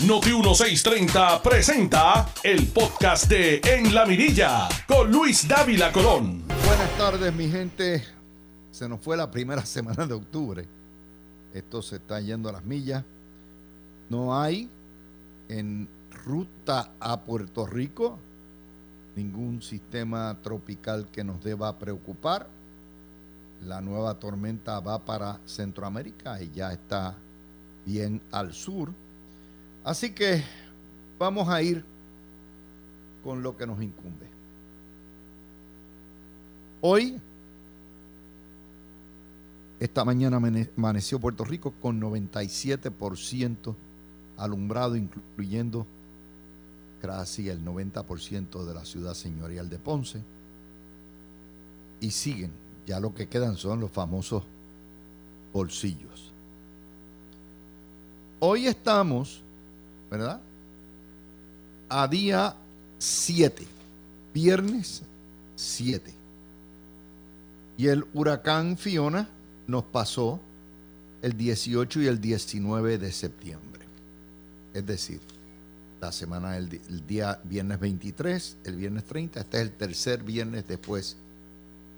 Noti 1630 presenta el podcast de En la Mirilla con Luis Dávila Colón. Buenas tardes, mi gente. Se nos fue la primera semana de octubre. Esto se está yendo a las millas. No hay en ruta a Puerto Rico ningún sistema tropical que nos deba preocupar. La nueva tormenta va para Centroamérica y ya está bien al sur. Así que vamos a ir con lo que nos incumbe. Hoy, esta mañana amaneció Puerto Rico con 97% alumbrado, incluyendo casi el 90% de la ciudad señorial de Ponce. Y siguen, ya lo que quedan son los famosos bolsillos. Hoy estamos, ¿verdad? A día 7, viernes 7. Y el huracán Fiona nos pasó el 18 y el 19 de septiembre. Es decir, la semana del el día viernes 23, el viernes 30, este es el tercer viernes después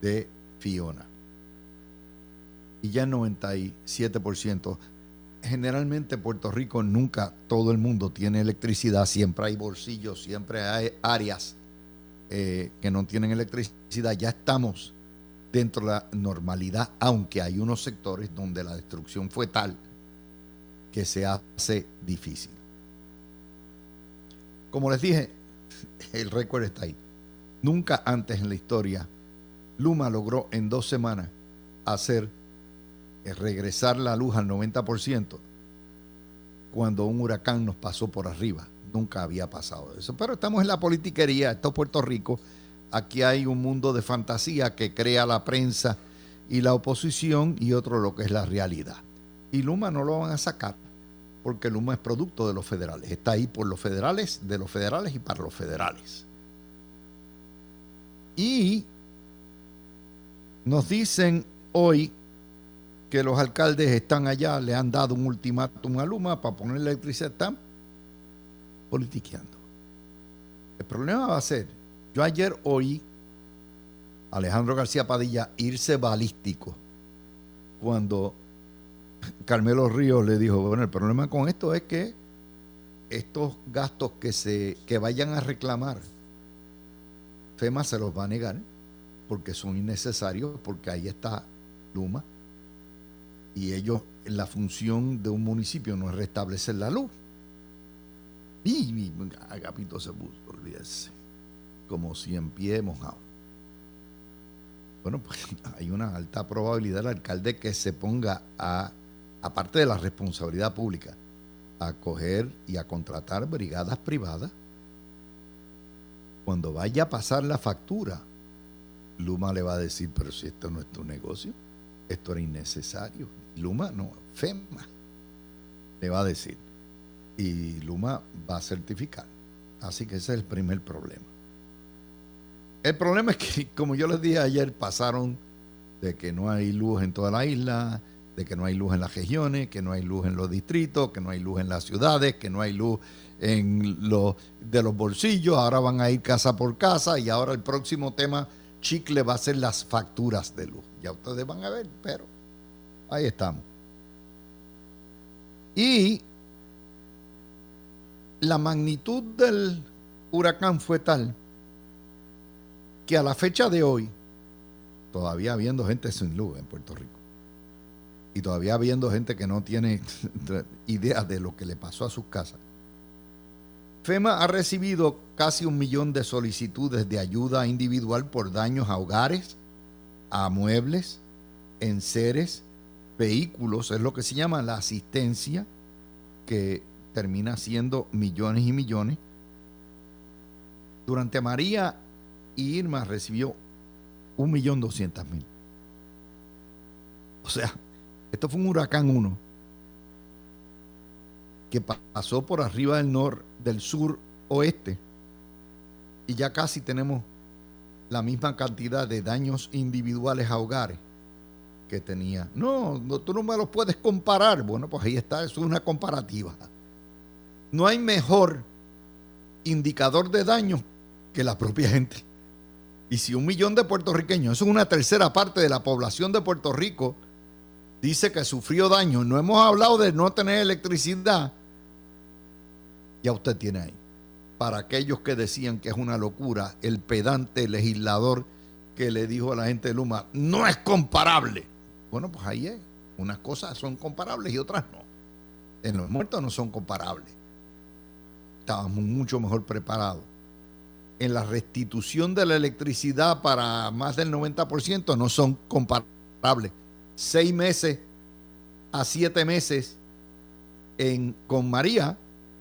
de Fiona. Y ya el 97%. Generalmente Puerto Rico nunca todo el mundo tiene electricidad, siempre hay bolsillos, siempre hay áreas eh, que no tienen electricidad. Ya estamos dentro de la normalidad, aunque hay unos sectores donde la destrucción fue tal que se hace difícil. Como les dije, el récord está ahí. Nunca antes en la historia Luma logró en dos semanas hacer regresar la luz al 90% cuando un huracán nos pasó por arriba. Nunca había pasado eso. Pero estamos en la politiquería, esto es Puerto Rico. Aquí hay un mundo de fantasía que crea la prensa y la oposición y otro lo que es la realidad. Y Luma no lo van a sacar porque Luma es producto de los federales. Está ahí por los federales, de los federales y para los federales. Y nos dicen hoy que los alcaldes están allá, le han dado un ultimátum a Luma para poner electricidad, están politiqueando. El problema va a ser, yo ayer oí a Alejandro García Padilla irse balístico cuando Carmelo Ríos le dijo, bueno, el problema con esto es que estos gastos que, se, que vayan a reclamar, FEMA se los va a negar porque son innecesarios, porque ahí está Luma. Y ellos, la función de un municipio no es restablecer la luz. Y, Agapito se puso, olvídese, como si en pie mojado. Bueno, pues hay una alta probabilidad del alcalde que se ponga a aparte de la responsabilidad pública, a coger y a contratar brigadas privadas, cuando vaya a pasar la factura, Luma le va a decir, pero si esto no es tu negocio, esto era innecesario. Luma no, FEMA le va a decir. Y Luma va a certificar. Así que ese es el primer problema. El problema es que, como yo les dije ayer, pasaron de que no hay luz en toda la isla, de que no hay luz en las regiones, que no hay luz en los distritos, que no hay luz en las ciudades, que no hay luz en los de los bolsillos, ahora van a ir casa por casa y ahora el próximo tema chicle va a ser las facturas de luz. Ya ustedes van a ver, pero ahí estamos. Y la magnitud del huracán fue tal que a la fecha de hoy, todavía habiendo gente sin luz en Puerto Rico, y todavía habiendo gente que no tiene idea de lo que le pasó a sus casas. FEMA ha recibido casi un millón de solicitudes de ayuda individual por daños a hogares, a muebles, enseres, vehículos, es lo que se llama la asistencia, que termina siendo millones y millones. Durante María y Irma recibió un millón doscientas mil. O sea, esto fue un huracán 1 que pasó por arriba del norte, del sur oeste y ya casi tenemos la misma cantidad de daños individuales a hogares que tenía. No, tú no me los puedes comparar. Bueno, pues ahí está, eso es una comparativa. no hay mejor indicador de daño que la propia gente. Y si un millón de puertorriqueños, eso es una tercera parte de la población de Puerto Rico, dice que sufrió daño, no hemos hablado de no tener electricidad, ya usted tiene ahí. Para aquellos que decían que es una locura, el pedante legislador que le dijo a la gente de Luma, no es comparable. Bueno, pues ahí es. Unas cosas son comparables y otras no. En los muertos no son comparables. Estábamos mucho mejor preparados. En la restitución de la electricidad para más del 90% no son comparables. Seis meses a siete meses en, con María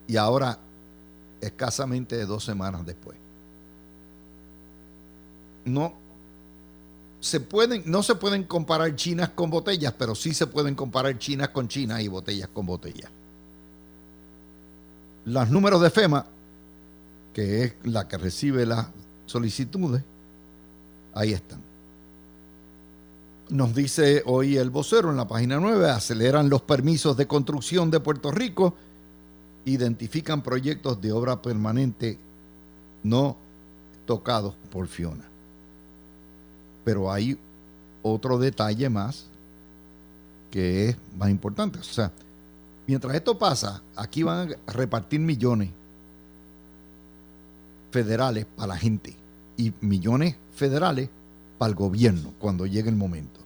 y ahora escasamente dos semanas después. No se pueden, no se pueden comparar chinas con botellas, pero sí se pueden comparar chinas con chinas y botellas con botellas. Los números de FEMA, que es la que recibe las solicitudes, ahí están. Nos dice hoy el vocero en la página 9, aceleran los permisos de construcción de Puerto Rico identifican proyectos de obra permanente no tocados por Fiona. Pero hay otro detalle más que es más importante. O sea, mientras esto pasa, aquí van a repartir millones federales para la gente y millones federales para el gobierno cuando llegue el momento.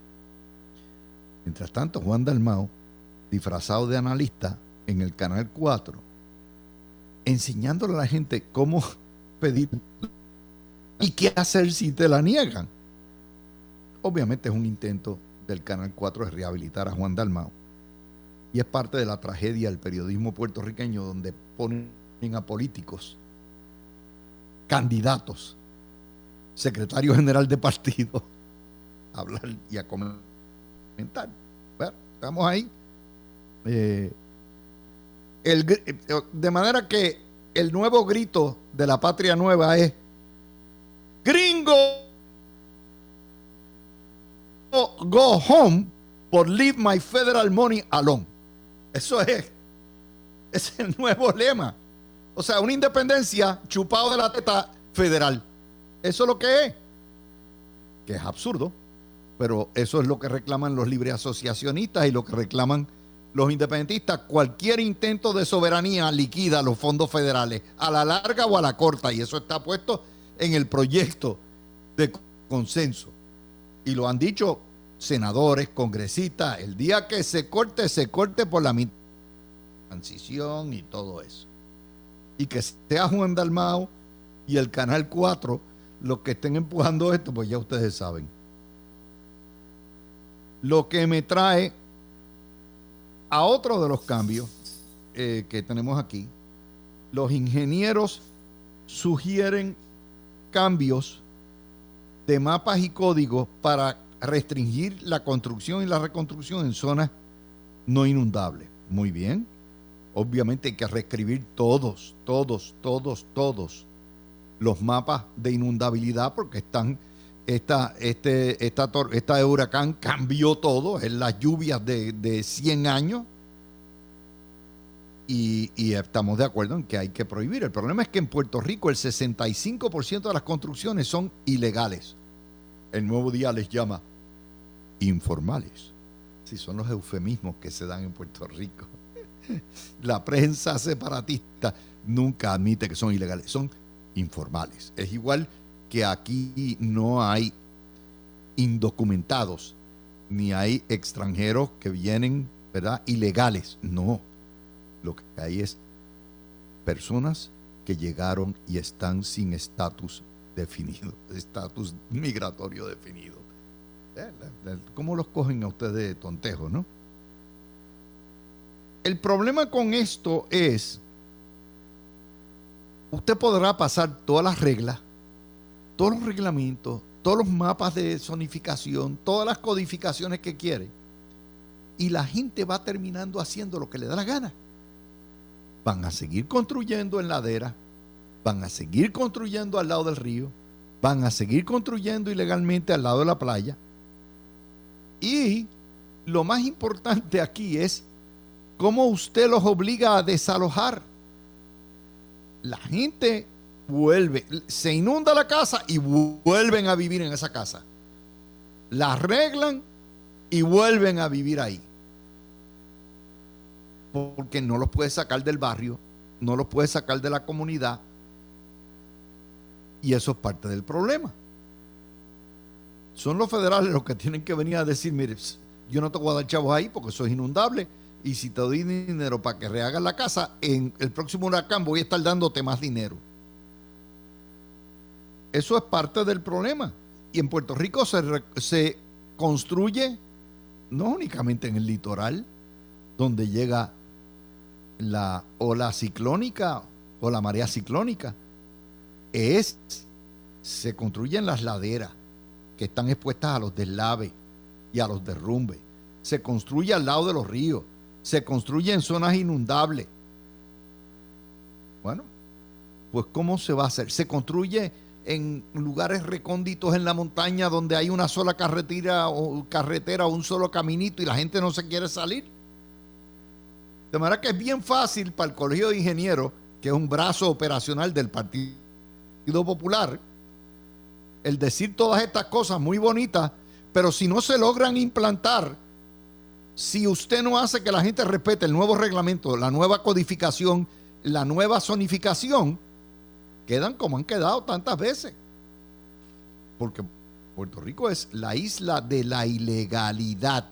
Mientras tanto, Juan Dalmao, disfrazado de analista en el Canal 4, enseñándole a la gente cómo pedir y qué hacer si te la niegan. Obviamente es un intento del Canal 4 de rehabilitar a Juan Dalmao. Y es parte de la tragedia del periodismo puertorriqueño donde ponen a políticos, candidatos, secretario general de partido, a hablar y a comentar. Bueno, estamos ahí. Eh, de manera que el nuevo grito de la patria nueva es, gringo, go home por leave my federal money alone. Eso es, es el nuevo lema. O sea, una independencia chupado de la teta federal. Eso es lo que es. Que es absurdo, pero eso es lo que reclaman los libre asociacionistas y lo que reclaman los independentistas, cualquier intento de soberanía liquida los fondos federales, a la larga o a la corta, y eso está puesto en el proyecto de consenso. Y lo han dicho senadores, congresistas, el día que se corte, se corte por la transición y todo eso. Y que sea Juan Dalmao y el Canal 4 los que estén empujando esto, pues ya ustedes saben. Lo que me trae a otro de los cambios eh, que tenemos aquí, los ingenieros sugieren cambios de mapas y códigos para restringir la construcción y la reconstrucción en zonas no inundables. Muy bien. Obviamente hay que reescribir todos, todos, todos, todos los mapas de inundabilidad porque están esta, este, esta, esta huracán cambió todo, en las lluvias de, de 100 años. Y, y, estamos de acuerdo en que hay que prohibir. El problema es que en Puerto Rico el 65% de las construcciones son ilegales. El nuevo día les llama informales. Si son los eufemismos que se dan en Puerto Rico. La prensa separatista nunca admite que son ilegales, son informales. Es igual que aquí no hay indocumentados, ni hay extranjeros que vienen, ¿verdad? Ilegales. No. Lo que hay es personas que llegaron y están sin estatus definido, estatus migratorio definido. Eh, ¿Cómo los cogen a ustedes de tontejo, no? El problema con esto es, usted podrá pasar todas las reglas, todos los reglamentos, todos los mapas de zonificación, todas las codificaciones que quiere. Y la gente va terminando haciendo lo que le da la gana. Van a seguir construyendo en ladera, van a seguir construyendo al lado del río, van a seguir construyendo ilegalmente al lado de la playa. Y lo más importante aquí es cómo usted los obliga a desalojar la gente vuelve, se inunda la casa y vuelven a vivir en esa casa. La arreglan y vuelven a vivir ahí. Porque no los puedes sacar del barrio, no los puedes sacar de la comunidad. Y eso es parte del problema. Son los federales los que tienen que venir a decir, mire, yo no te voy a dar chavos ahí porque eso es inundable. Y si te doy dinero para que rehagas la casa, en el próximo huracán voy a estar dándote más dinero. Eso es parte del problema. Y en Puerto Rico se, se construye no únicamente en el litoral, donde llega la ola ciclónica o la marea ciclónica, es, se construye en las laderas que están expuestas a los deslaves y a los derrumbes. Se construye al lado de los ríos, se construye en zonas inundables. Bueno, pues ¿cómo se va a hacer? Se construye en lugares recónditos en la montaña donde hay una sola carretera o carretera o un solo caminito y la gente no se quiere salir. De manera que es bien fácil para el Colegio de Ingenieros, que es un brazo operacional del Partido Popular, el decir todas estas cosas muy bonitas, pero si no se logran implantar, si usted no hace que la gente respete el nuevo reglamento, la nueva codificación, la nueva zonificación, quedan como han quedado tantas veces. Porque Puerto Rico es la isla de la ilegalidad.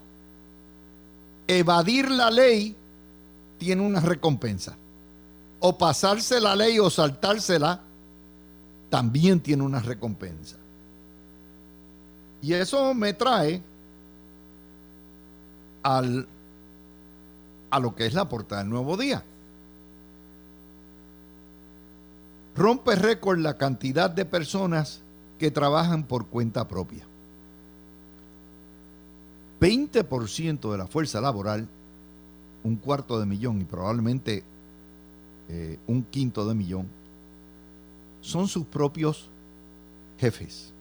Evadir la ley tiene una recompensa. O pasarse la ley o saltársela también tiene una recompensa. Y eso me trae al, a lo que es la portada del nuevo día. Rompe récord la cantidad de personas que trabajan por cuenta propia. 20% de la fuerza laboral, un cuarto de millón y probablemente eh, un quinto de millón, son sus propios jefes.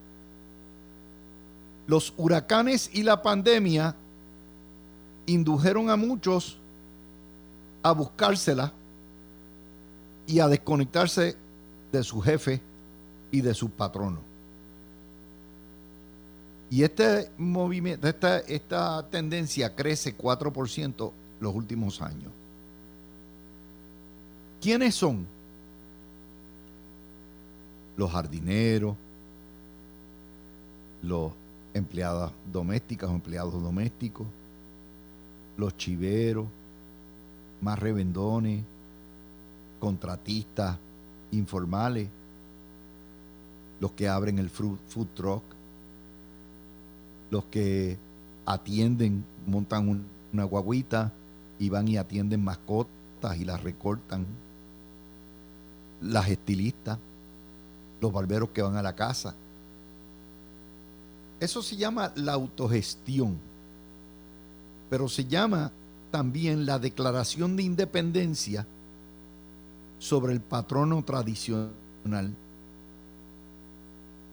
Los huracanes y la pandemia indujeron a muchos a buscársela y a desconectarse de su jefe y de su patrono. Y este movimiento, esta, esta tendencia crece 4% los últimos años. ¿Quiénes son? Los jardineros, los empleadas domésticas o empleados domésticos, los chiveros, más revendones, contratistas, informales, los que abren el food, truck, los que atienden, montan una guaguita y van y atienden mascotas y las recortan, las estilistas, los barberos que van a la casa. Eso se llama la autogestión, pero se llama también la declaración de independencia sobre el patrono tradicional,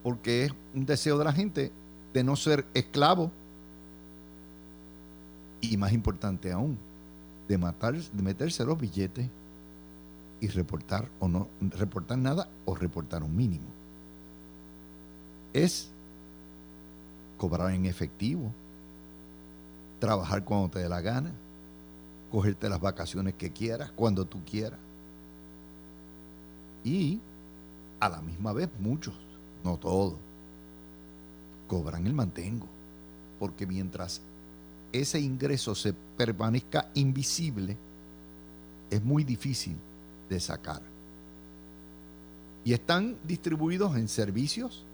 porque es un deseo de la gente de no ser esclavo y más importante aún, de matar, de meterse los billetes y reportar o no reportar nada o reportar un mínimo. Es cobrar en efectivo, trabajar cuando te dé la gana, cogerte las vacaciones que quieras, cuando tú quieras. Y a la misma vez muchos, no todos, cobran el mantengo. Porque mientras ese ingreso se permanezca invisible, es muy difícil de sacar. Y están distribuidos en servicios,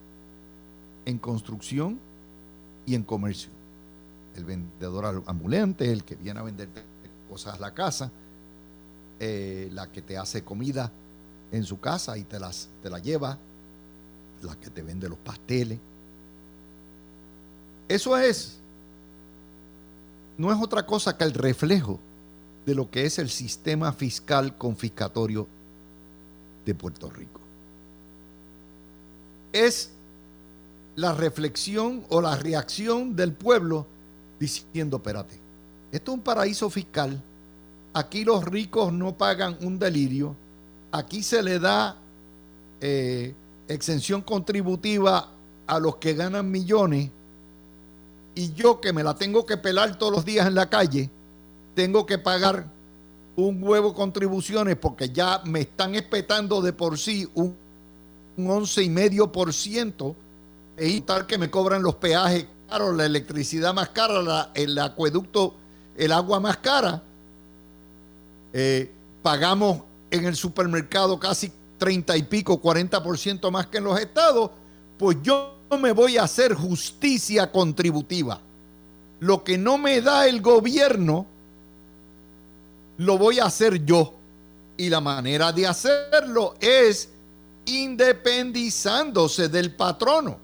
en construcción y en comercio. El vendedor ambulante, el que viene a venderte cosas a la casa, eh, la que te hace comida en su casa y te las te la lleva, la que te vende los pasteles. Eso es, no es otra cosa que el reflejo de lo que es el sistema fiscal confiscatorio de Puerto Rico. Es la reflexión o la reacción del pueblo diciendo, espérate, esto es un paraíso fiscal, aquí los ricos no pagan un delirio, aquí se le da eh, exención contributiva a los que ganan millones y yo que me la tengo que pelar todos los días en la calle, tengo que pagar un huevo contribuciones porque ya me están espetando de por sí un, un 11,5% y tal que me cobran los peajes caros, la electricidad más cara, el acueducto, el agua más cara. Eh, pagamos en el supermercado casi 30 y pico, 40% más que en los estados, pues yo me voy a hacer justicia contributiva. Lo que no me da el gobierno, lo voy a hacer yo. Y la manera de hacerlo es independizándose del patrono,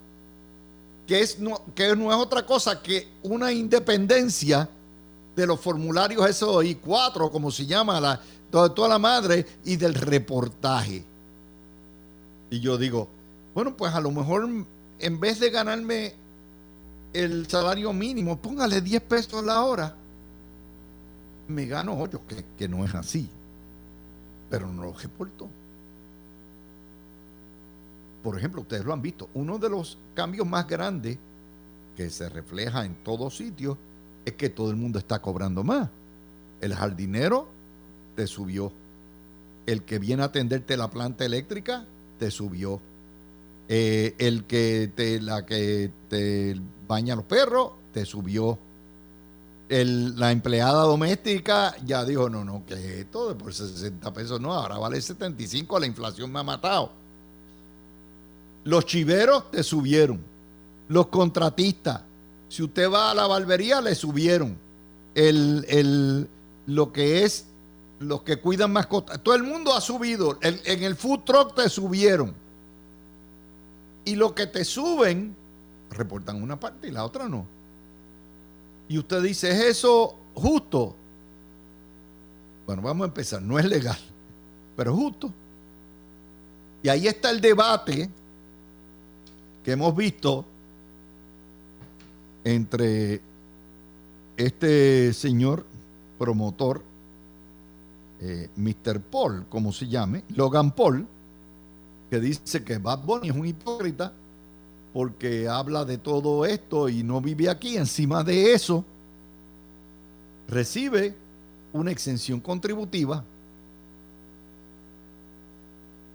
que, es, no, que no es otra cosa que una independencia de los formularios SOI 4, como se llama, la, toda, la madre, y del reportaje. Y yo digo, bueno, pues a lo mejor en vez de ganarme el salario mínimo, póngale 10 pesos la hora, me gano 8, que, que no es así. Pero no lo reporto. Por ejemplo, ustedes lo han visto, uno de los cambios más grandes que se refleja en todos sitios es que todo el mundo está cobrando más. El jardinero te subió. El que viene a atenderte la planta eléctrica te subió eh, el que te, la que te baña los perros, te subió. la empleada doméstica ya dijo, no, no, que esto por 60 pesos no, ahora vale 75, la inflación me ha matado. Los chiveros te subieron. Los contratistas, si usted va a la barbería, le subieron. El, lo que es los que cuidan mascotas. Todo el mundo ha subido. en el food truck te subieron y lo que te suben, reportan una parte y la otra no. Y usted dice, ¿es eso justo? Bueno, vamos a empezar. No es legal, pero justo. Y ahí está el debate que hemos visto entre este señor promotor, eh, Mr. Paul, como se llame, Logan Paul, que dice que Bad Bunny es un hipócrita porque habla de todo esto y no vive aquí. Encima de eso, recibe una exención contributiva.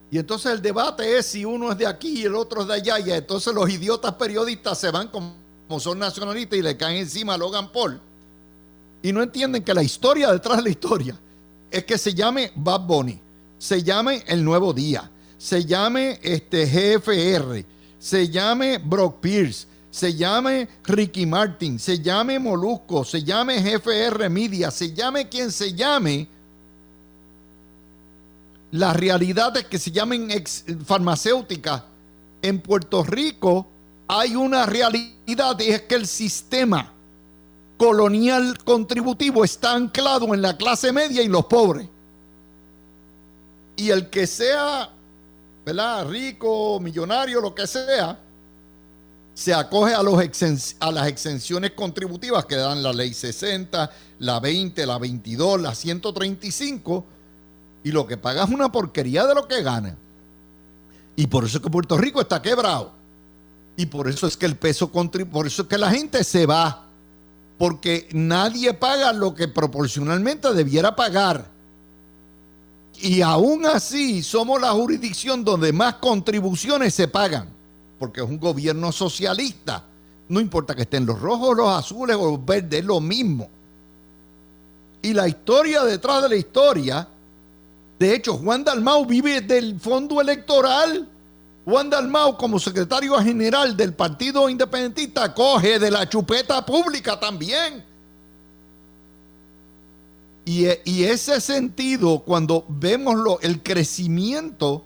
Y entonces el debate es si uno es de aquí y el otro es de allá. Y entonces los idiotas periodistas se van como, son nacionalistas y le caen encima a Logan Paul. Y no entienden que la historia detrás de la historia es que se llame Bad Bunny, se llame El Nuevo Día, se llame este GFR, se llame Brock Pierce, se llame Ricky Martin, se llame Molusco, se llame GFR Media, se llame quien se llame, la realidad es que se llamen farmacéuticas. En Puerto Rico hay una realidad y es que el sistema colonial contributivo está anclado en la clase media y los pobres. Y el que sea ¿verdad? Rico, millonario, lo que sea, se acoge a, los a las exenciones contributivas que dan la ley 60, la 20, la 22, la 135, y lo que paga es una porquería de lo que gana. Y por eso es que Puerto Rico está quebrado. Y por eso es que el peso por eso es que la gente se va. Porque nadie paga lo que proporcionalmente debiera pagar. Y aún así somos la jurisdicción donde más contribuciones se pagan, porque es un gobierno socialista. No importa que estén los rojos, los azules o los verdes, es lo mismo. Y la historia detrás de la historia, de hecho, Juan Dalmau vive del fondo electoral. Juan Dalmau, como secretario general del Partido Independentista, coge de la chupeta pública también. Y, ese sentido, cuando vemos lo, el crecimiento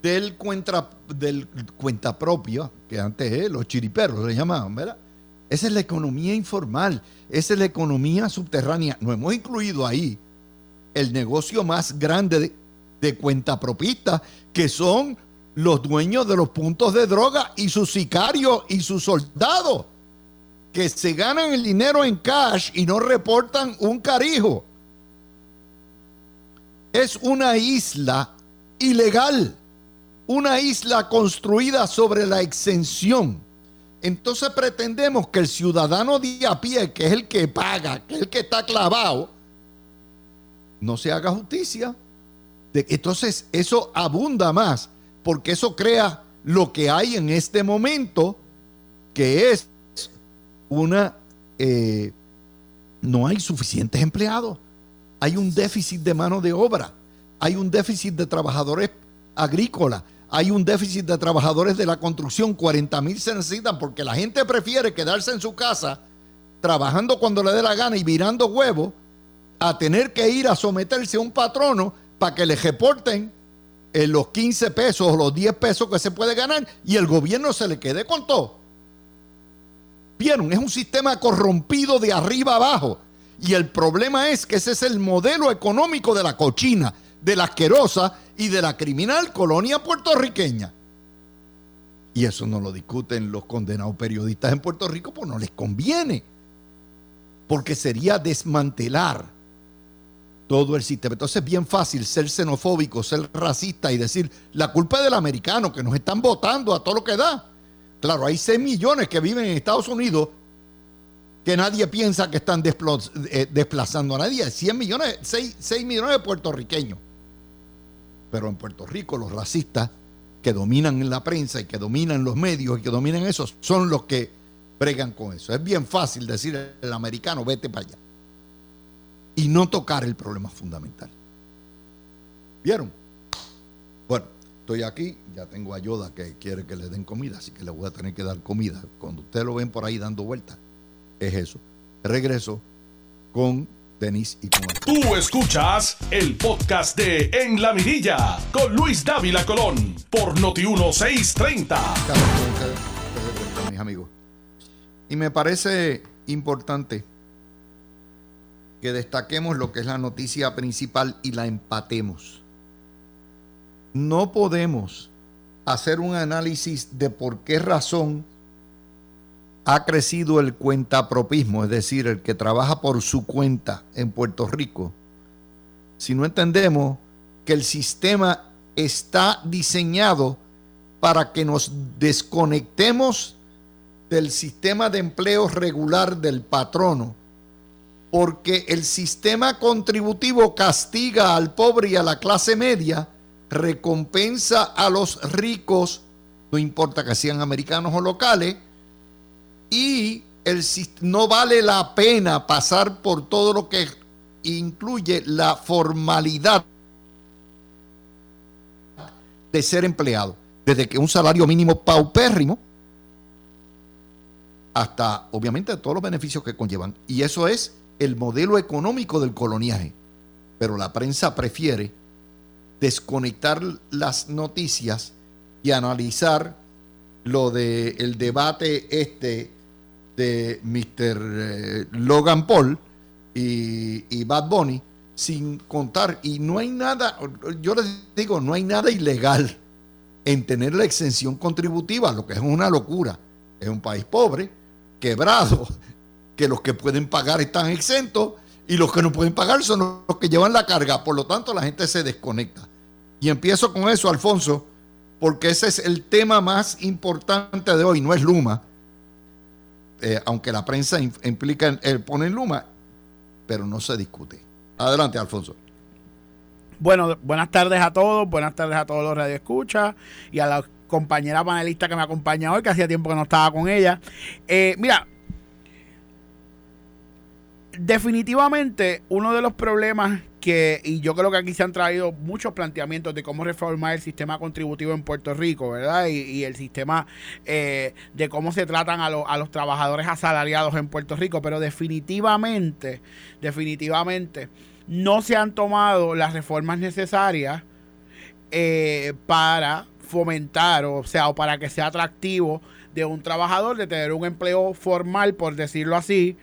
del cuenta, del cuenta propia, que antes eh, los chiriperros le llamaban, ¿verdad? Esa es la economía informal, esa es la economía subterránea. No hemos incluido ahí el negocio más grande de, de cuenta propista, que son los dueños de los puntos de droga y sus sicarios y sus soldados que se ganan el dinero en cash y no reportan un carijo. es una isla ilegal, una isla construida sobre la exención. Entonces pretendemos que el ciudadano de a pie, que es el que paga, que es el que está clavado, no se haga justicia. Entonces eso abunda más, porque eso crea lo que hay en este momento, que es una... Eh, no hay suficientes empleados, hay un déficit de mano de obra, hay un déficit de trabajadores agrícolas, hay un déficit de trabajadores de la construcción, 40 mil se necesitan porque la gente prefiere quedarse en su casa trabajando cuando le dé la gana y virando huevos a tener que ir a someterse a un patrono para que le reporten eh, los 15 pesos o los 10 pesos que se puede ganar y el gobierno se le quede con todo. Vieron, es un sistema corrompido de arriba abajo. Y el problema es que ese es el modelo económico de la cochina, de la asquerosa y de la criminal colonia puertorriqueña. Y eso no lo discuten los condenados periodistas en Puerto Rico, pues no les conviene. Porque sería desmantelar todo el sistema. Entonces es bien fácil ser xenofóbico, ser racista y decir la culpa es del americano, que nos están votando a todo lo que da. Claro, hay 6 millones que viven en Estados Unidos que nadie piensa que están eh, desplazando a nadie. 100 millones, 6, millones de puertorriqueños. Pero en Puerto Rico los racistas que dominan en la prensa y que dominan los medios y que dominan eso son los que bregan con eso. Es bien fácil decir el americano, vete para allá. Y no tocar el problema fundamental. ¿Vieron? Bueno, estoy aquí, ya tengo a Yoda que quiere que le den comida, así que le voy a tener que dar comida. Cuando ustedes lo ven por ahí dando vueltas, es eso. Regreso con Denis y con Tú escuchas el podcast de En la Mirilla con Luis Dávila Colón por Noti 1630. Mis amigos. Y me parece importante que destaquemos lo que es la noticia principal y la empatemos. No podemos hacer un análisis de por qué razón ha crecido el cuentapropismo, es decir, el que trabaja por su cuenta en Puerto Rico, si no entendemos que el sistema está diseñado para que nos desconectemos del sistema de empleo regular del patrono, porque el sistema contributivo castiga al pobre y a la clase media, recompensa a los ricos, no importa que sean americanos o locales, y el, no vale la pena pasar por todo lo que incluye la formalidad de ser empleado, desde que un salario mínimo paupérrimo hasta obviamente todos los beneficios que conllevan. Y eso es el modelo económico del coloniaje. Pero la prensa prefiere desconectar las noticias y analizar lo del el debate este de Mr. Eh, Logan Paul y, y, Bad Bunny sin contar. Y no hay nada, yo les digo, no hay nada ilegal en tener la exención contributiva, lo que es una locura. Es un país pobre, quebrado, que los que pueden pagar están exentos y los que no pueden pagar son los que llevan la carga. Por lo tanto, la gente se desconecta. Y empiezo con eso, Alfonso, porque ese es el tema más importante de hoy, no es Luma, eh, aunque la prensa implica el poner Luma, pero no se discute. Adelante, Alfonso. Bueno, buenas tardes a todos, buenas tardes a todos los radioescuchas y a la compañera panelista que me acompaña hoy, que hacía tiempo que no estaba con ella. Eh, mira, definitivamente uno de los problemas que, y yo creo que aquí se han traído muchos planteamientos de cómo reformar el sistema contributivo en Puerto Rico, ¿verdad? Y, el sistema eh, de cómo se tratan a, a los trabajadores asalariados en Puerto Rico, pero definitivamente, definitivamente, no se han tomado las reformas necesarias eh, para fomentar, o sea, o para que sea atractivo de un trabajador de tener un empleo formal, por decirlo así,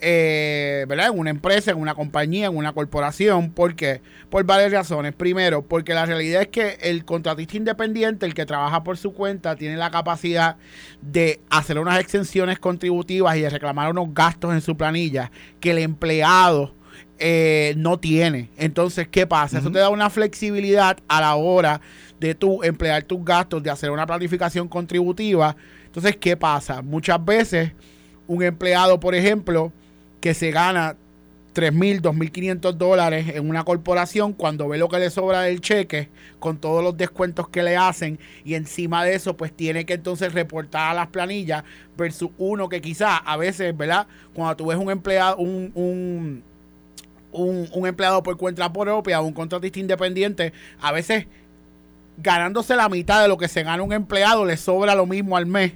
eh, ¿verdad? En una empresa, en una compañía, en una corporación. ¿Por qué? Por varias razones. Primero, porque la realidad es que el contratista independiente, el que trabaja por su cuenta, tiene la capacidad de hacer unas exenciones contributivas y de reclamar unos gastos en su planilla que el empleado eh, no tiene. Entonces, ¿qué pasa? Eso te da una flexibilidad a la hora de tú emplear tus gastos, de hacer una planificación contributiva. Entonces, ¿qué pasa? Muchas veces un empleado, por ejemplo, que se gana 3.000, 2.500 dólares en una corporación cuando ve lo que le sobra del cheque con todos los descuentos que le hacen y encima de eso pues tiene que entonces reportar a las planillas versus uno que quizá a veces, ¿verdad? Cuando tú ves un empleado, un, un, un, empleado por cuenta propia, un contratista independiente, a veces ganándose la mitad de lo que se gana un empleado le sobra lo mismo al mes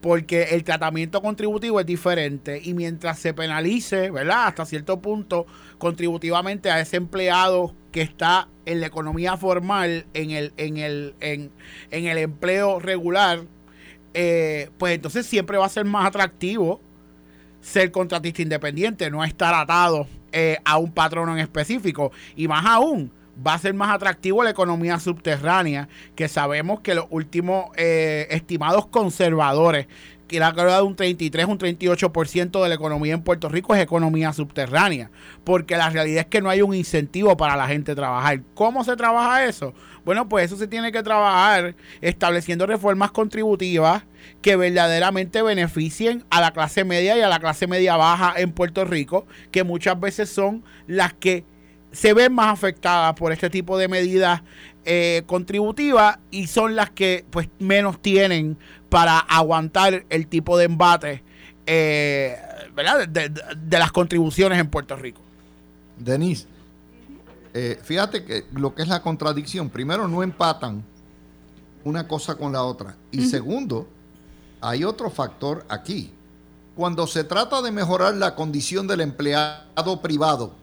porque el tratamiento contributivo es diferente y mientras se penalice, ¿verdad? Hasta cierto punto contributivamente a ese empleado que está en la economía formal, en el, en el, en, el empleo regular, eh, pues entonces siempre va a ser más atractivo ser contratista independiente, no estar atado eh, a un patrono en específico. Y más aún, va a ser más atractivo la economía subterránea, que sabemos que los últimos eh, estimados conservadores, que la carga de un 33, un 38% de la economía en Puerto Rico es economía subterránea, porque la realidad es que no hay un incentivo para la gente trabajar. ¿Cómo se trabaja eso? Bueno, pues eso se tiene que trabajar estableciendo reformas contributivas que verdaderamente beneficien a la clase media y a la clase media baja en Puerto Rico, que muchas veces son las que se ven más afectadas por este tipo de medidas eh, contributivas y son las que pues menos tienen para aguantar el tipo de embate eh, De, las contribuciones en Puerto Rico. Denise, eh, fíjate que lo que es la contradicción, primero no empatan una cosa con la otra y segundo, hay otro factor aquí. Cuando se trata de mejorar la condición del empleado privado,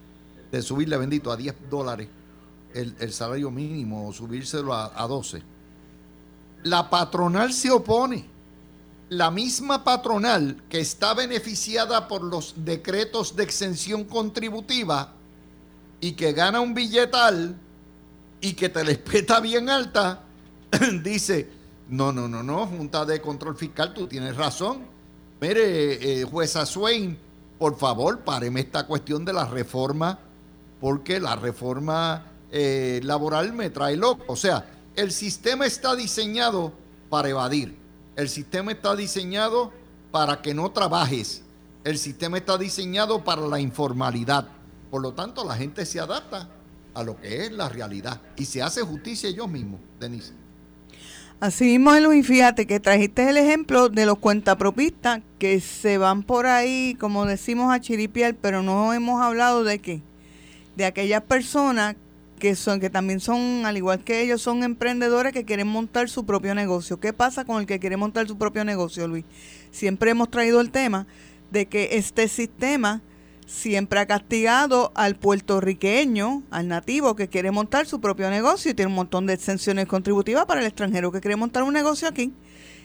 de subirle, bendito, a 10 dólares el, salario mínimo o subírselo a, a 12. La patronal se opone. La misma patronal que está beneficiada por los decretos de exención contributiva y que gana un billetal y que te les peta bien alta, dice, no, no, no, no, Junta de Control Fiscal, tú tienes razón. Mire, eh, jueza Swain, por favor, páreme esta cuestión de la reforma porque la reforma eh, laboral me trae loco. O sea, el sistema está diseñado para evadir. El sistema está diseñado para que no trabajes. El sistema está diseñado para la informalidad. Por lo tanto, la gente se adapta a lo que es la realidad y se hace justicia ellos mismos, Denise. Así mismo, Luis, fíjate que trajiste el ejemplo de los cuentapropistas que se van por ahí, como decimos, a chiripiar, pero no hemos hablado de qué de aquellas personas que son que también son al igual que ellos son emprendedores que quieren montar su propio negocio. ¿Qué pasa con el que quiere montar su propio negocio, Luis? Siempre hemos traído el tema de que este sistema siempre ha castigado al puertorriqueño, al nativo que quiere montar su propio negocio y tiene un montón de exenciones contributivas para el extranjero que quiere montar un negocio aquí.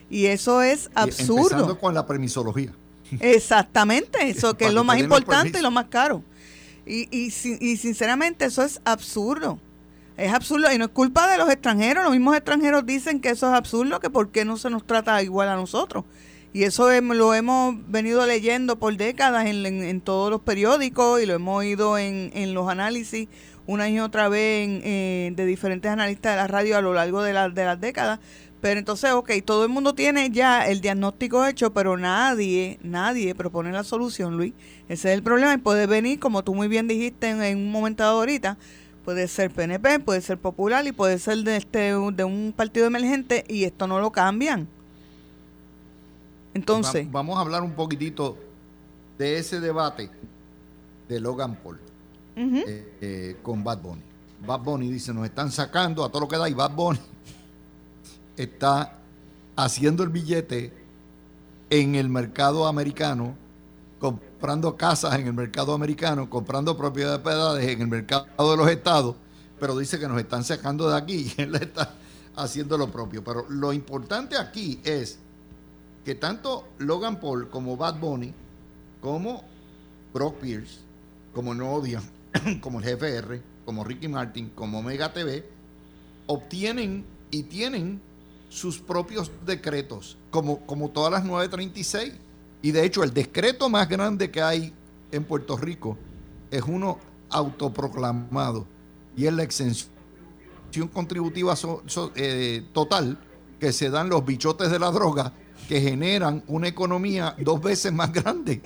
Y eso es absurdo. Empezando con la permisología. Exactamente, eso que es lo más importante y lo más caro. Y, y, y sinceramente eso es absurdo. Es absurdo y no es culpa de los extranjeros. Los mismos extranjeros dicen que eso es absurdo, que por qué no se nos trata igual a nosotros. Y eso lo hemos venido leyendo por décadas en, en, todos los periódicos y lo hemos oído en, en los análisis una y otra vez eh, de diferentes analistas de la radio a lo largo de, de las décadas. Pero entonces, ok, todo el mundo tiene ya el diagnóstico hecho, pero nadie, nadie propone la solución, Luis. Ese es el problema y puede venir, como tú muy bien dijiste en, un momento ahorita, puede ser PNP, puede ser Popular y puede ser de, este, de un partido emergente y esto no lo cambian. Entonces... vamos a hablar un poquitito de ese debate de Logan Paul eh, eh, con Bad Bunny. Bad Bunny dice, nos están sacando a todo lo que da y Bad Bunny está haciendo el billete en el mercado americano, comprando casas en el mercado americano, comprando propiedades en el mercado de los estados, pero dice que nos están sacando de aquí y él está haciendo lo propio. Pero lo importante aquí es que tanto Logan Paul como Bad Bunny, como Brock Pierce, como Nodia, como el GFR, como Ricky Martin, como Mega TV, obtienen y tienen sus propios decretos, como, como todas las 936. Y de hecho, el decreto más grande que hay en Puerto Rico es uno autoproclamado y es la exención contributiva eh, total que se dan los bichotes de la droga que generan una economía dos veces más grande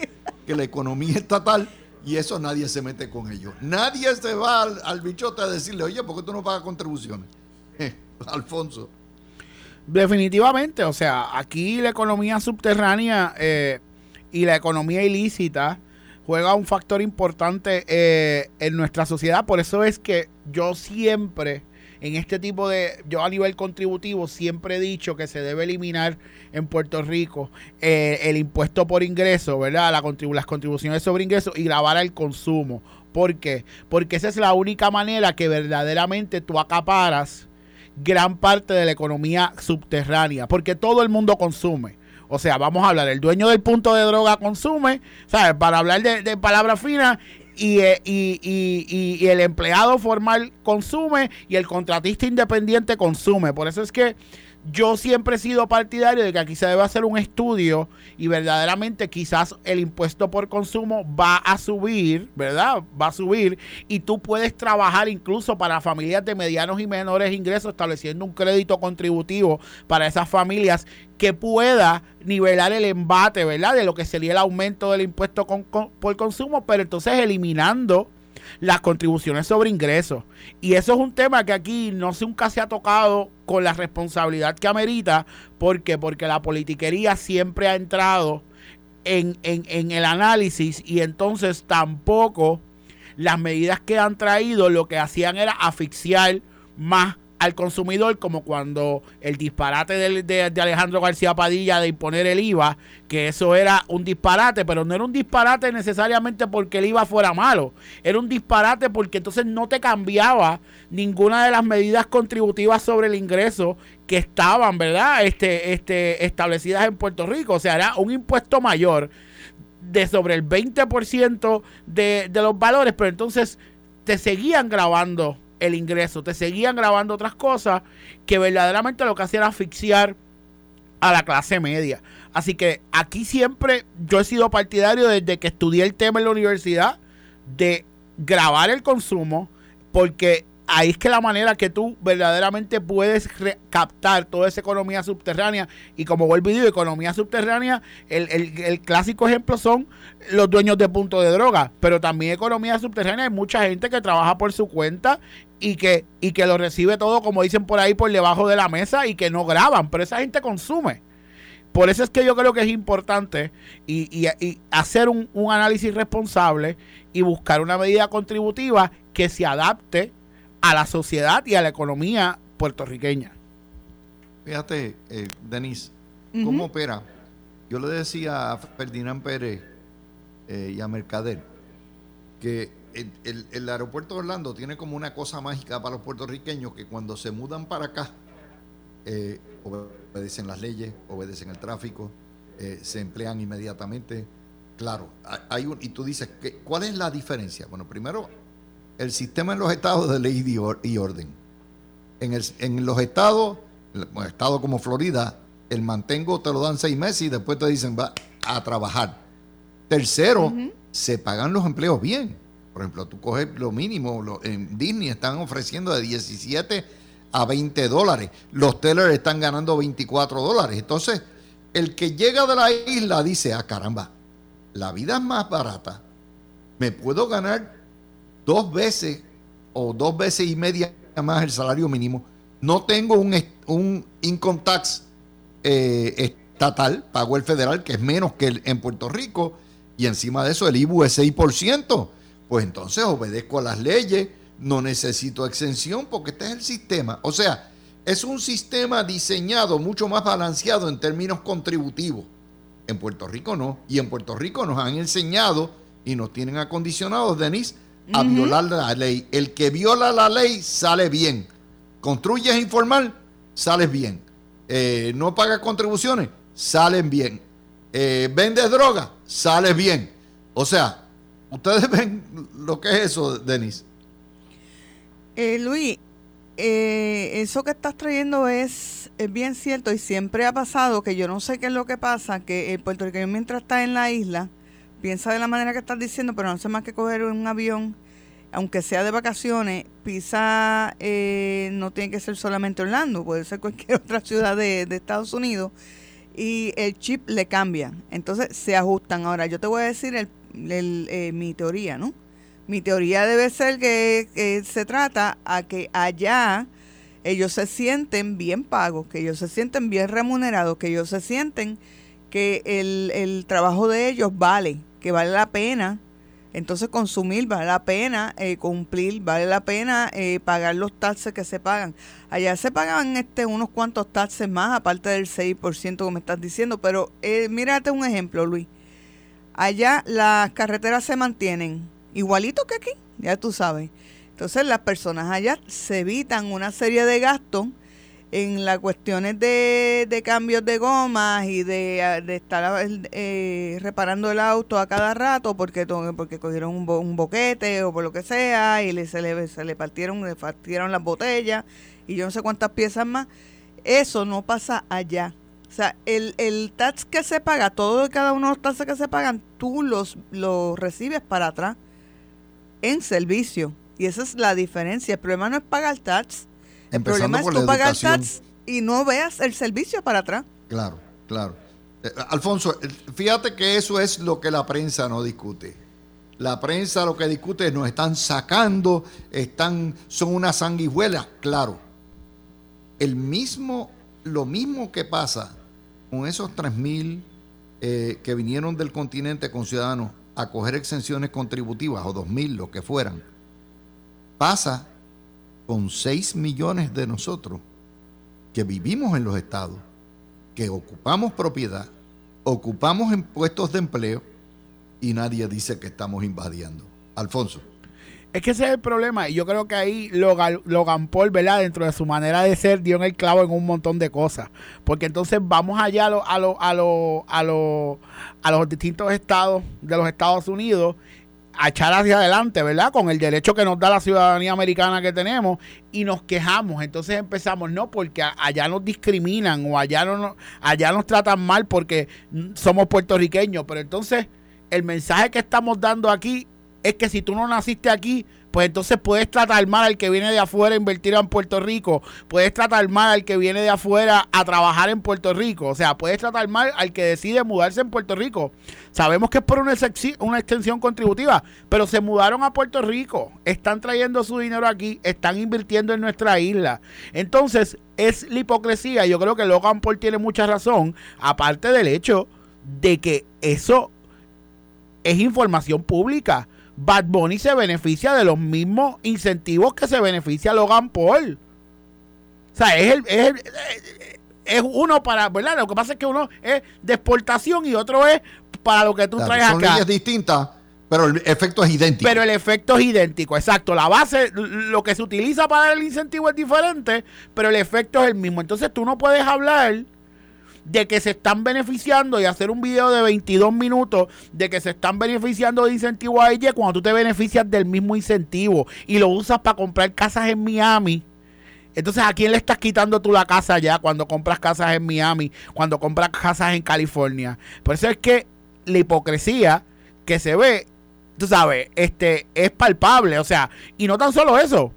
que la economía estatal y eso nadie se mete con ellos. Nadie se va al, bichote a decirle, oye, ¿por qué tú no pagas contribuciones? Alfonso. Definitivamente, o sea, aquí la economía subterránea eh, y la economía ilícita juega un factor importante eh, en nuestra sociedad. Por eso es que yo siempre, en este tipo de, yo a nivel contributivo, siempre he dicho que se debe eliminar en Puerto Rico eh, el impuesto por ingreso, ¿verdad? La las contribuciones sobre ingreso y grabar el consumo. ¿Por qué? Porque esa es la única manera que verdaderamente tú acaparas gran parte de la economía subterránea, porque todo el mundo consume. O sea, vamos a hablar, el dueño del punto de droga consume, ¿sabes? Para hablar de, de palabras finas, eh, y, y, y, el empleado formal consume y el contratista independiente consume. Por eso es que yo siempre he sido partidario de que aquí se debe hacer un estudio y verdaderamente quizás el impuesto por consumo va a subir, ¿verdad? Va a subir y tú puedes trabajar incluso para familias de medianos y menores ingresos estableciendo un crédito contributivo para esas familias que pueda nivelar el embate, ¿verdad? De lo que sería el aumento del impuesto por consumo, pero entonces eliminando las contribuciones sobre ingresos. Y eso es un tema que aquí no nunca se ha tocado con la responsabilidad que amerita. ¿Por Porque la politiquería siempre ha entrado en, en, en el análisis y entonces tampoco las medidas que han traído lo que hacían era asfixiar más al consumidor, como cuando el disparate de, de, Alejandro García Padilla de imponer el IVA, que eso era un disparate, pero no era un disparate necesariamente porque el IVA fuera malo, era un disparate porque entonces no te cambiaba ninguna de las medidas contributivas sobre el ingreso que estaban, ¿verdad? Este, este, establecidas en Puerto Rico, o sea, era un impuesto mayor de sobre el 20% de, de los valores, pero entonces te seguían grabando el ingreso, te seguían grabando otras cosas que verdaderamente lo que hacía era asfixiar a la clase media. Así que aquí siempre yo he sido partidario desde que estudié el tema en la universidad de grabar el consumo porque ahí es que la manera que tú verdaderamente puedes captar toda esa economía subterránea. Y como vuelvo y digo, economía subterránea, el, el, clásico ejemplo son los dueños de punto de droga, pero también economía subterránea hay mucha gente que trabaja por su cuenta y que, y que lo recibe todo, como dicen por ahí, por debajo de la mesa y que no graban, pero esa gente consume. Por eso es que yo creo que es importante y, y, hacer un, un análisis responsable y buscar una medida contributiva que se adapte a la sociedad y a la economía puertorriqueña. Fíjate, eh, Denise, ¿cómo opera? Yo le decía a Ferdinand Pérez eh, y a Mercader que el, aeropuerto de Orlando tiene como una cosa mágica para los puertorriqueños que cuando se mudan para acá eh, obedecen las leyes, obedecen el tráfico, eh, se emplean inmediatamente. Claro, hay un, y tú dices, que, ¿cuál es la diferencia? Bueno, primero el sistema en los estados de ley y orden. En, el, en los estados, estados como Florida, el mantengo te lo dan seis meses y después te dicen va a trabajar. Tercero, se pagan los empleos bien. Por ejemplo, tú coges lo mínimo, en Disney están ofreciendo de 17 a 20 dólares. Los tellers están ganando 24 dólares. Entonces, el que llega de la isla dice, ah, caramba, la vida es más barata. Me puedo ganar dos veces o dos veces y media más el salario mínimo. No tengo un, un income tax eh, estatal, pago el federal, que es menos que en Puerto Rico, y encima de eso el IBU es 6%. Pues entonces obedezco a las leyes, no necesito exención porque este es el sistema. O sea, es un sistema diseñado mucho más balanceado en términos contributivos. En Puerto Rico no. Y en Puerto Rico nos han enseñado y nos tienen acondicionados, Denise, a violar la ley. El que viola la ley sale bien. Construyes informal, sales bien. Eh, no pagas contribuciones, salen bien. Eh, vendes droga, sales bien. O sea, ustedes ven lo que es eso, Denis. Eh, Luis, eso que estás trayendo es, es, bien cierto y siempre ha pasado que yo no sé qué es lo que pasa, que el puertorriqueño mientras está en la isla, piensa de la manera que estás diciendo, pero no sé más que coger un avión aunque sea de vacaciones, pisa eh, no tiene que ser solamente Orlando, puede ser cualquier otra ciudad de, Estados Unidos y el chip le cambia. Entonces se ajustan. Ahora, yo te voy a decir el, eh, mi teoría, ¿no? Mi teoría debe ser que, se trata a que allá ellos se sienten bien pagos, que ellos se sienten bien remunerados, que ellos se sienten que el, el trabajo de ellos vale, que vale la pena entonces consumir vale la pena, eh, cumplir vale la pena, eh, pagar los taxes que se pagan. Allá se pagan este unos cuantos taxes más, aparte del 6% que me estás diciendo, pero eh, mírate un ejemplo, Luis. Allá las carreteras se mantienen igualito que aquí, ya tú sabes. Entonces las personas allá se evitan una serie de gastos en las cuestiones de, de cambios de gomas y de, de estar eh, reparando el auto a cada rato porque porque cogieron un, un boquete o por lo que sea y le, se, le, se le partieron le partieron las botellas y yo no sé cuántas piezas más eso no pasa allá sea el, el tax que se paga todo y cada uno de los taxes que se pagan tú los los recibes para atrás en servicio y esa es la diferencia el problema no es pagar tax el problema es tú pagar tax y no veas el servicio para atrás. Claro, claro. Eh, Alfonso, fíjate que eso es lo que la prensa no discute. La prensa lo que discute es nos están sacando, están, son una sanguijuela, claro. El mismo, lo mismo que pasa con esos 3.000 eh, que vinieron del continente con ciudadanos a coger exenciones contributivas o 2.000, lo que fueran, pasa con 6 millones de nosotros que vivimos en los estados, que ocupamos propiedad, ocupamos en puestos de empleo y nadie dice que estamos invadiendo. Alfonso. Es que ese es el problema. Y yo creo que ahí Logan, Logan Paul, ¿verdad? Dentro de su manera de ser, dio en el clavo en un montón de cosas. Porque entonces vamos allá a, a, lo, a, lo, a, lo, los distintos estados de los Estados Unidos a echar hacia adelante, ¿verdad? Con el derecho que nos da la ciudadanía americana que tenemos y nos quejamos. Entonces empezamos, no, porque allá nos discriminan o allá, no, allá nos tratan mal porque somos puertorriqueños. Pero entonces el mensaje que estamos dando aquí es que si tú no naciste aquí, pues entonces puedes tratar mal al que viene de afuera a invertir en Puerto Rico, puedes tratar mal al que viene de afuera a trabajar en Puerto Rico, o sea, puedes tratar mal al que decide mudarse en Puerto Rico. Sabemos que es por una, extensión contributiva, pero se mudaron a Puerto Rico, están trayendo su dinero aquí, están invirtiendo en nuestra isla. Entonces, es la hipocresía, yo creo que Logan Paul tiene mucha razón, aparte del hecho de que eso es información pública Bad Bunny se beneficia de los mismos incentivos que se beneficia Logan Paul. O sea, es, el, es, uno para, ¿verdad? Lo que pasa es que uno es de exportación y otro es para lo que tú traes acá. Son distintas, pero el efecto es idéntico. Pero el efecto es idéntico, exacto. La base, lo que se utiliza para el incentivo es diferente, pero el efecto es el mismo. Entonces tú no puedes hablar de que se están beneficiando y hacer un video de 22 minutos de que se están beneficiando de incentivo a ella cuando tú te beneficias del mismo incentivo y lo usas para comprar casas en Miami. Entonces, ¿a quién le estás quitando tú la casa ya cuando compras casas en Miami, cuando compras casas en California? Por eso es que la hipocresía que se ve, tú sabes, este, es palpable. O sea, y no tan solo eso.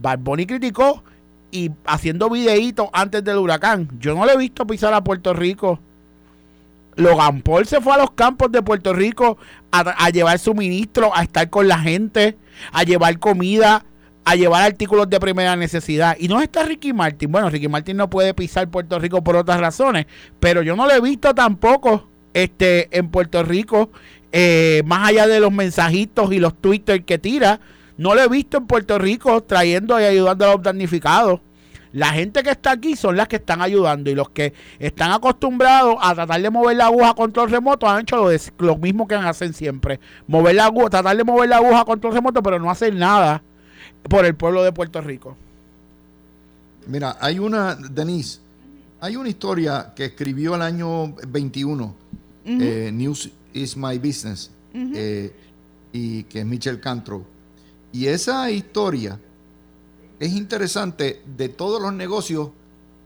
Barboni criticó y haciendo videitos antes del huracán. Yo no le he visto pisar a Puerto Rico. Logan Paul se fue a los campos de Puerto Rico a, llevar suministro, a estar con la gente, a llevar comida, a llevar artículos de primera necesidad. Y no está Ricky Martin. Bueno, Ricky Martin no puede pisar Puerto Rico por otras razones, pero yo no le he visto tampoco este, en Puerto Rico, eh, más allá de los mensajitos y los twitters que tira no lo he visto en Puerto Rico trayendo y ayudando a los damnificados. La gente que está aquí son las que están ayudando y los que están acostumbrados a tratar de mover la aguja a control remoto han hecho lo, mismo que hacen siempre. Mover la aguja, tratar de mover la aguja a control remoto, pero no hacen nada por el pueblo de Puerto Rico. Mira, hay una, Denise, hay una historia que escribió el año 21, eh, News is My Business, eh, y que es Michelle Cantro y esa historia es interesante de todos los negocios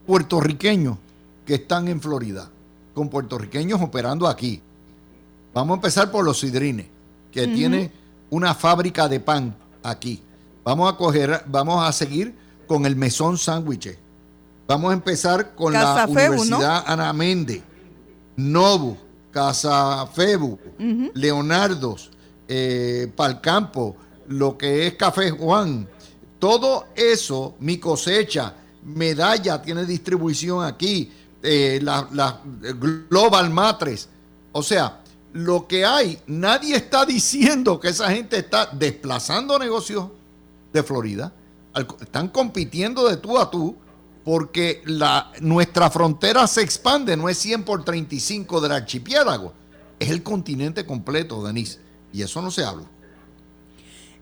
puertorriqueños que están en Florida, con puertorriqueños operando aquí. Vamos a empezar por los sidrines, que tiene una fábrica de pan aquí. Vamos a coger, vamos a seguir con el mesón sándwiches. Vamos a empezar con la Universidad Ana Méndez, Nobu, Casa Febu, Leonardos, eh, Palcampo, lo que es Café Juan. Todo eso, mi cosecha, medalla tiene distribución aquí, eh, la, Global Matres. O sea, lo que hay, nadie está diciendo que esa gente está desplazando negocios de Florida. Están compitiendo de tú a tú porque la, nuestra frontera se expande, no es 100 por 35 del archipiélago, es el continente completo, Denise, y eso no se habla.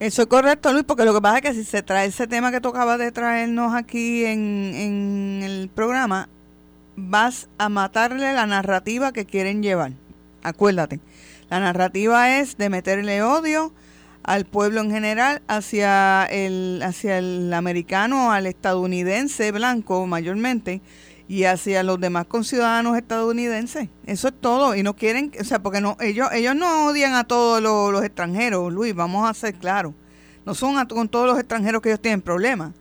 Eso es correcto, Luis, porque lo que pasa es que si se trae ese tema que tú acabas de traernos aquí en, en el programa, vas a matarle la narrativa que quieren llevar. Acuérdate, la narrativa es de meterle odio, al pueblo en general, hacia el, hacia el americano, al estadounidense blanco mayormente, y hacia los demás conciudadanos estadounidenses. Eso es todo. Y no quieren, o sea, porque no, ellos, ellos no odian a todos los, extranjeros, Luis, vamos a ser claros. No son con todos los extranjeros que ellos tienen problemas.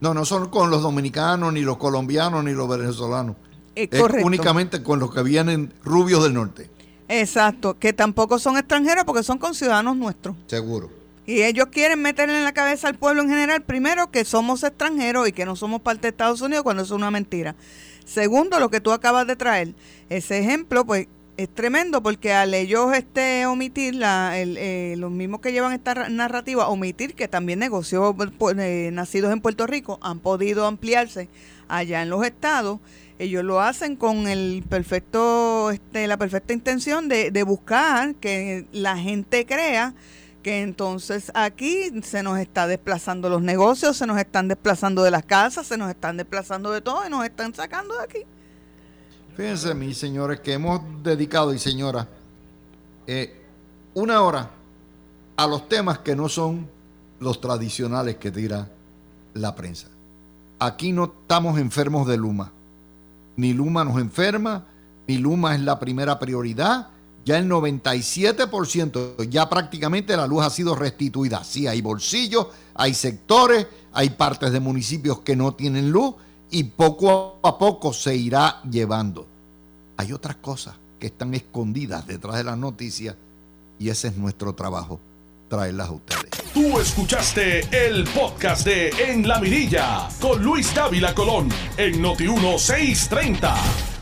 No, no son con los dominicanos, ni los colombianos, ni los venezolanos. es únicamente con los que vienen rubios del norte. Exacto, que tampoco son extranjeros porque son conciudadanos nuestros. Seguro. Y ellos quieren meterle en la cabeza al pueblo en general, primero, que somos extranjeros y que no somos parte de Estados Unidos cuando eso es una mentira. Segundo, lo que tú acabas de traer, ese ejemplo, pues es tremendo porque al ellos este, omitir, la, el, eh, los mismos que llevan esta narrativa, omitir que también negocios eh, nacidos en Puerto Rico han podido ampliarse allá en los estados ellos lo hacen con el perfecto, este, la perfecta intención de buscar que la gente crea entonces aquí se nos está desplazando los negocios, se nos están desplazando de las casas, se nos están desplazando de todo y nos están sacando de aquí. Fíjense, mis señores, que hemos dedicado, y señora eh, una hora a los temas que no son los tradicionales que tira la prensa. Aquí no estamos enfermos de Luma ni Luma nos enferma, ni Luma es la primera prioridad. Ya el 97%, ya prácticamente la luz ha sido restituida. Sí, hay bolsillos, hay sectores, hay partes de municipios que no tienen luz y poco a poco se irá llevando. Hay otras cosas que están escondidas detrás de las noticias y ese es nuestro trabajo, traerlas a ustedes. Tú escuchaste el podcast de En la Mirilla con Luis Dávila Colón en Noti 1630.